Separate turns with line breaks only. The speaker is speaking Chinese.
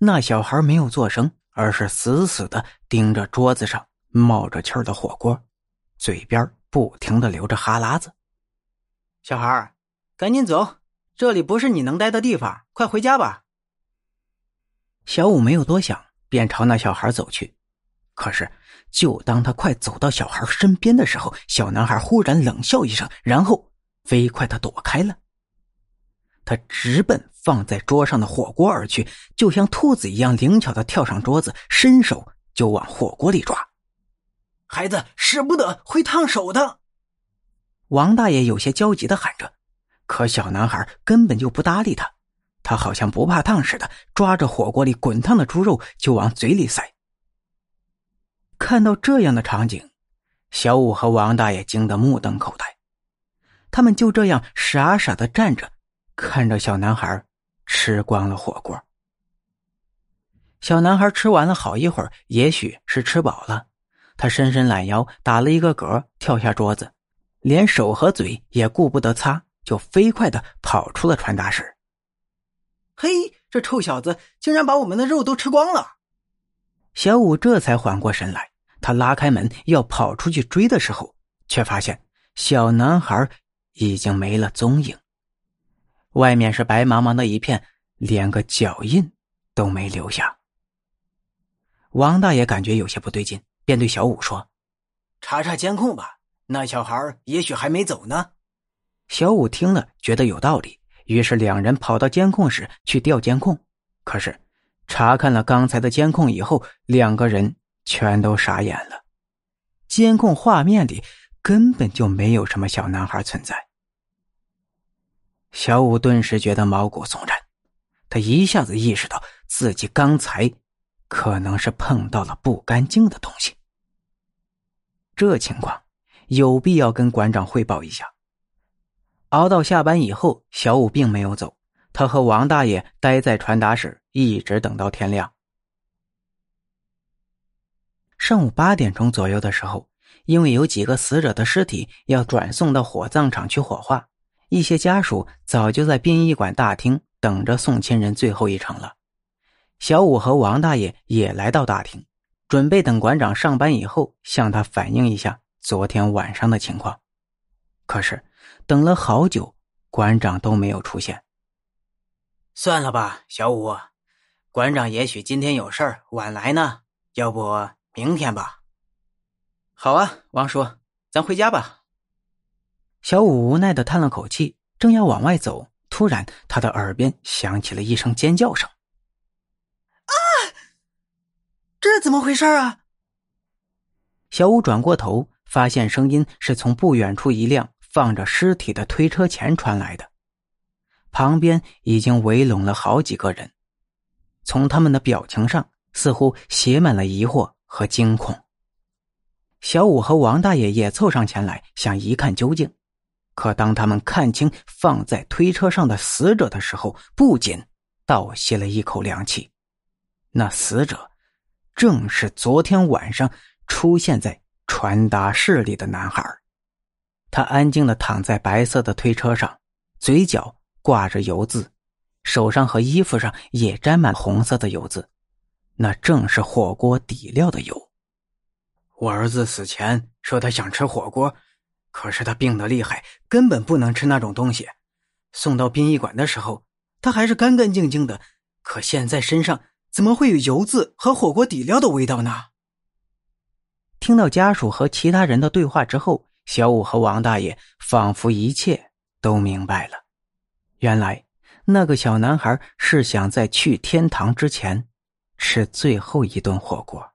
那小孩没有做声，而是死死的盯着桌子上冒着气儿的火锅，嘴边不停的流着哈喇子。
小孩赶紧走，这里不是你能待的地方，快回家吧。
小五没有多想，便朝那小孩走去。可是，就当他快走到小孩身边的时候，小男孩忽然冷笑一声，然后飞快的躲开了。他直奔放在桌上的火锅而去，就像兔子一样灵巧的跳上桌子，伸手就往火锅里抓。
孩子使不得，会烫手的。
王大爷有些焦急的喊着，可小男孩根本就不搭理他。他好像不怕烫似的，抓着火锅里滚烫的猪肉就往嘴里塞。看到这样的场景，小五和王大爷惊得目瞪口呆。他们就这样傻傻的站着，看着小男孩吃光了火锅。小男孩吃完了好一会儿，也许是吃饱了，他伸伸懒腰，打了一个嗝，跳下桌子，连手和嘴也顾不得擦，就飞快的跑出了传达室。
嘿，这臭小子竟然把我们的肉都吃光了！
小五这才缓过神来，他拉开门要跑出去追的时候，却发现小男孩已经没了踪影。外面是白茫茫的一片，连个脚印都没留下。王大爷感觉有些不对劲，便对小五说：“
查查监控吧，那小孩也许还没走呢。”
小五听了，觉得有道理。于是两人跑到监控室去调监控，可是查看了刚才的监控以后，两个人全都傻眼了。监控画面里根本就没有什么小男孩存在。小五顿时觉得毛骨悚然，他一下子意识到自己刚才可能是碰到了不干净的东西。这情况有必要跟馆长汇报一下。熬到下班以后，小五并没有走，他和王大爷待在传达室，一直等到天亮。上午八点钟左右的时候，因为有几个死者的尸体要转送到火葬场去火化，一些家属早就在殡仪馆大厅等着送亲人最后一程了。小五和王大爷也来到大厅，准备等馆长上班以后向他反映一下昨天晚上的情况。可是。等了好久，馆长都没有出现。
算了吧，小五，馆长也许今天有事儿晚来呢。要不明天吧？
好啊，王叔，咱回家吧。小五无奈的叹了口气，正要往外走，突然他的耳边响起了一声尖叫声：“
啊！这怎么回事啊？”
小五转过头，发现声音是从不远处一辆。放着尸体的推车前传来的，旁边已经围拢了好几个人，从他们的表情上似乎写满了疑惑和惊恐。小五和王大爷也凑上前来，想一看究竟。可当他们看清放在推车上的死者的时候，不仅倒吸了一口凉气。那死者正是昨天晚上出现在传达室里的男孩。他安静的躺在白色的推车上，嘴角挂着油渍，手上和衣服上也沾满红色的油渍，那正是火锅底料的油。我儿子死前说他想吃火锅，可是他病得厉害，根本不能吃那种东西。送到殡仪馆的时候，他还是干干净净的，可现在身上怎么会有油渍和火锅底料的味道呢？听到家属和其他人的对话之后。小五和王大爷仿佛一切都明白了，原来那个小男孩是想在去天堂之前吃最后一顿火锅。